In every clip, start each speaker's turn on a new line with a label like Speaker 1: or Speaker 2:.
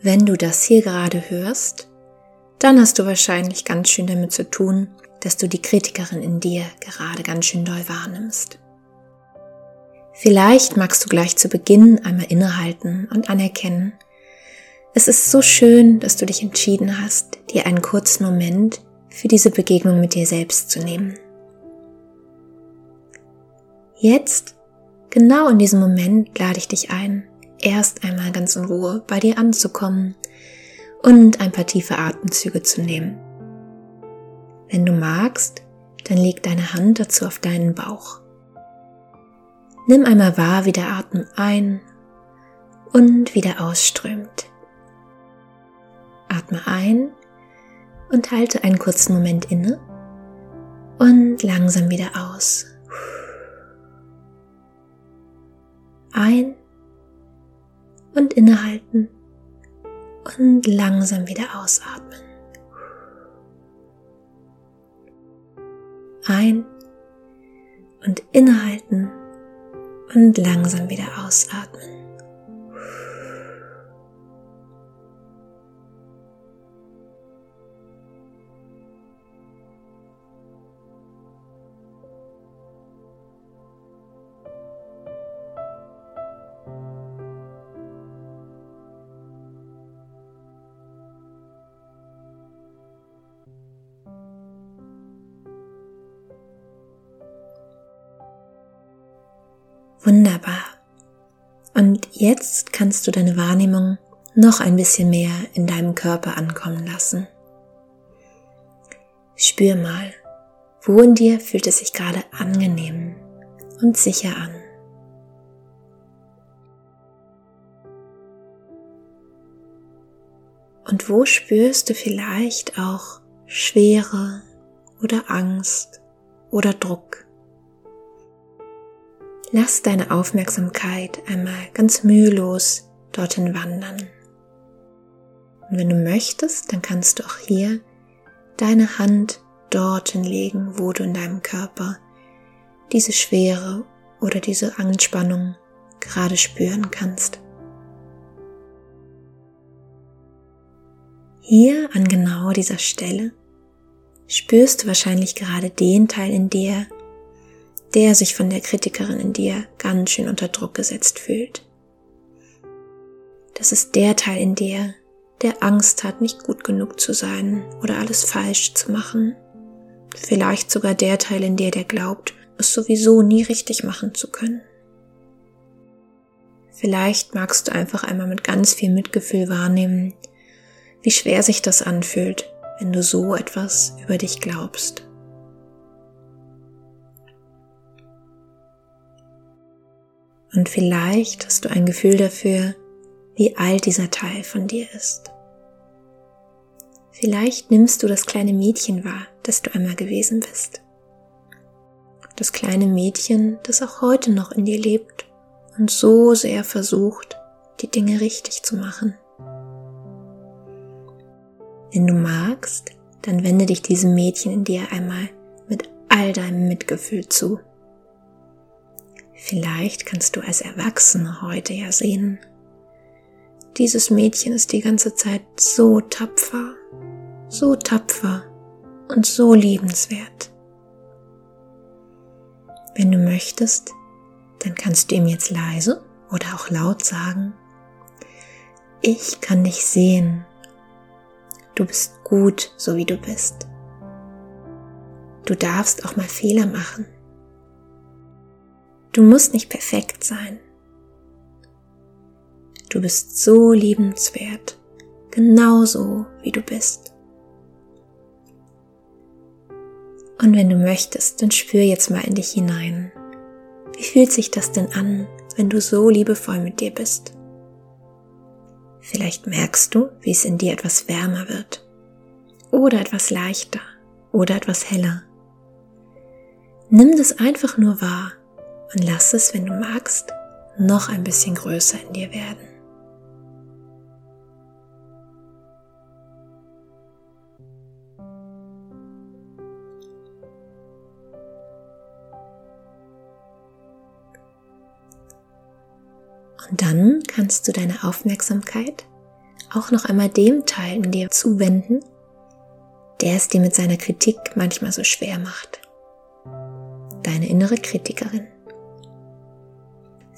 Speaker 1: Wenn du das hier gerade hörst, dann hast du wahrscheinlich ganz schön damit zu tun, dass du die Kritikerin in dir gerade ganz schön doll wahrnimmst. Vielleicht magst du gleich zu Beginn einmal innehalten und anerkennen, es ist so schön, dass du dich entschieden hast, dir einen kurzen Moment für diese Begegnung mit dir selbst zu nehmen. Jetzt, genau in diesem Moment, lade ich dich ein, erst einmal ganz in Ruhe bei dir anzukommen und ein paar tiefe Atemzüge zu nehmen. Wenn du magst, dann leg deine Hand dazu auf deinen Bauch. Nimm einmal wahr, wie der Atem ein und wieder ausströmt. Atme ein und halte einen kurzen Moment inne und langsam wieder aus. Ein und innehalten und langsam wieder ausatmen. Ein und innehalten und langsam wieder ausatmen. Wunderbar. Und jetzt kannst du deine Wahrnehmung noch ein bisschen mehr in deinem Körper ankommen lassen. Spür mal, wo in dir fühlt es sich gerade angenehm und sicher an. Und wo spürst du vielleicht auch Schwere oder Angst oder Druck? Lass deine Aufmerksamkeit einmal ganz mühelos dorthin wandern. Und wenn du möchtest, dann kannst du auch hier deine Hand dorthin legen, wo du in deinem Körper diese Schwere oder diese Anspannung gerade spüren kannst. Hier an genau dieser Stelle spürst du wahrscheinlich gerade den Teil in dir, der sich von der Kritikerin in dir ganz schön unter Druck gesetzt fühlt. Das ist der Teil in dir, der Angst hat, nicht gut genug zu sein oder alles falsch zu machen. Vielleicht sogar der Teil in dir, der glaubt, es sowieso nie richtig machen zu können. Vielleicht magst du einfach einmal mit ganz viel Mitgefühl wahrnehmen, wie schwer sich das anfühlt, wenn du so etwas über dich glaubst. Und vielleicht hast du ein Gefühl dafür, wie alt dieser Teil von dir ist. Vielleicht nimmst du das kleine Mädchen wahr, das du einmal gewesen bist. Das kleine Mädchen, das auch heute noch in dir lebt und so sehr versucht, die Dinge richtig zu machen. Wenn du magst, dann wende dich diesem Mädchen in dir einmal mit all deinem Mitgefühl zu. Vielleicht kannst du als Erwachsene heute ja sehen, dieses Mädchen ist die ganze Zeit so tapfer, so tapfer und so liebenswert. Wenn du möchtest, dann kannst du ihm jetzt leise oder auch laut sagen, ich kann dich sehen. Du bist gut, so wie du bist. Du darfst auch mal Fehler machen. Du musst nicht perfekt sein. Du bist so liebenswert, genauso wie du bist. Und wenn du möchtest, dann spür jetzt mal in dich hinein. Wie fühlt sich das denn an, wenn du so liebevoll mit dir bist? Vielleicht merkst du, wie es in dir etwas wärmer wird. Oder etwas leichter. Oder etwas heller. Nimm das einfach nur wahr und lass es, wenn du magst, noch ein bisschen größer in dir werden. Und dann kannst du deine Aufmerksamkeit auch noch einmal dem Teil in dir zuwenden, der es dir mit seiner Kritik manchmal so schwer macht. Deine innere Kritikerin.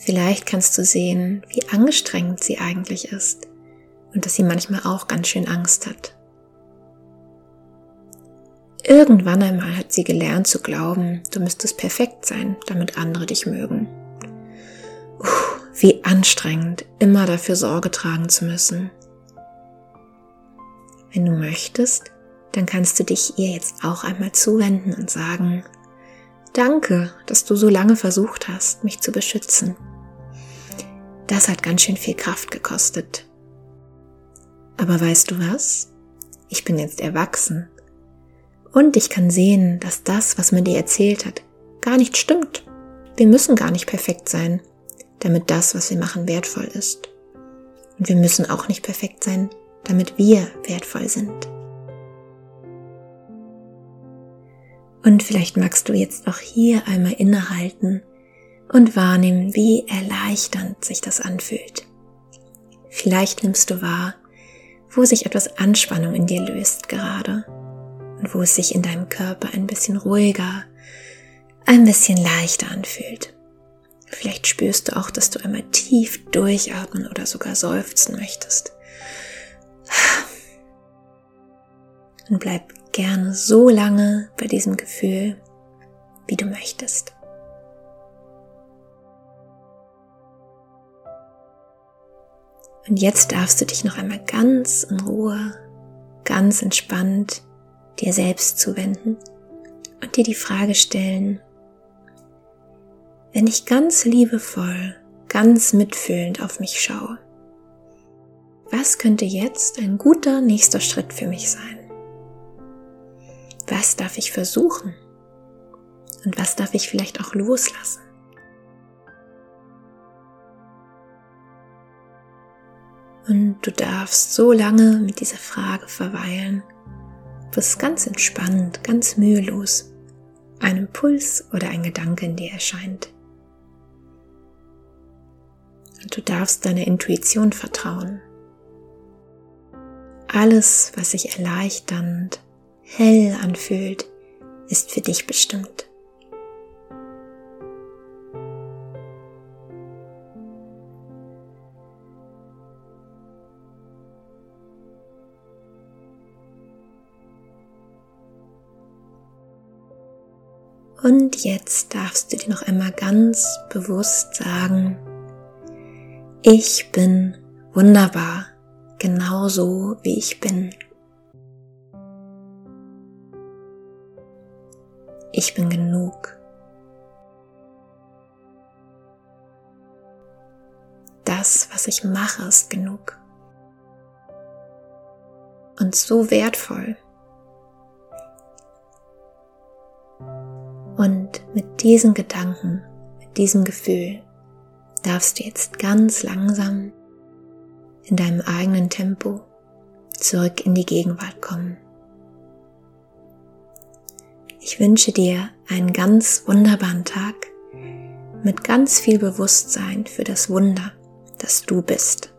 Speaker 1: Vielleicht kannst du sehen, wie angestrengt sie eigentlich ist und dass sie manchmal auch ganz schön Angst hat. Irgendwann einmal hat sie gelernt zu glauben, du müsstest perfekt sein, damit andere dich mögen. Uff, wie anstrengend, immer dafür Sorge tragen zu müssen. Wenn du möchtest, dann kannst du dich ihr jetzt auch einmal zuwenden und sagen, Danke, dass du so lange versucht hast, mich zu beschützen. Das hat ganz schön viel Kraft gekostet. Aber weißt du was? Ich bin jetzt erwachsen. Und ich kann sehen, dass das, was man dir erzählt hat, gar nicht stimmt. Wir müssen gar nicht perfekt sein, damit das, was wir machen, wertvoll ist. Und wir müssen auch nicht perfekt sein, damit wir wertvoll sind. Und vielleicht magst du jetzt auch hier einmal innehalten und wahrnehmen, wie erleichternd sich das anfühlt. Vielleicht nimmst du wahr, wo sich etwas Anspannung in dir löst gerade und wo es sich in deinem Körper ein bisschen ruhiger, ein bisschen leichter anfühlt. Vielleicht spürst du auch, dass du einmal tief durchatmen oder sogar seufzen möchtest. Und bleib gerne so lange bei diesem Gefühl, wie du möchtest. Und jetzt darfst du dich noch einmal ganz in Ruhe, ganz entspannt dir selbst zuwenden und dir die Frage stellen, wenn ich ganz liebevoll, ganz mitfühlend auf mich schaue, was könnte jetzt ein guter nächster Schritt für mich sein? Was darf ich versuchen? Und was darf ich vielleicht auch loslassen? Und du darfst so lange mit dieser Frage verweilen, bis ganz entspannt, ganz mühelos ein Impuls oder ein Gedanke in dir erscheint. Und du darfst deiner Intuition vertrauen. Alles, was sich erleichternd, hell anfühlt, ist für dich bestimmt. Und jetzt darfst du dir noch einmal ganz bewusst sagen, ich bin wunderbar, genauso wie ich bin. Ich bin genug. Das, was ich mache, ist genug. Und so wertvoll. Mit diesen Gedanken, mit diesem Gefühl darfst du jetzt ganz langsam in deinem eigenen Tempo zurück in die Gegenwart kommen. Ich wünsche dir einen ganz wunderbaren Tag mit ganz viel Bewusstsein für das Wunder, das du bist.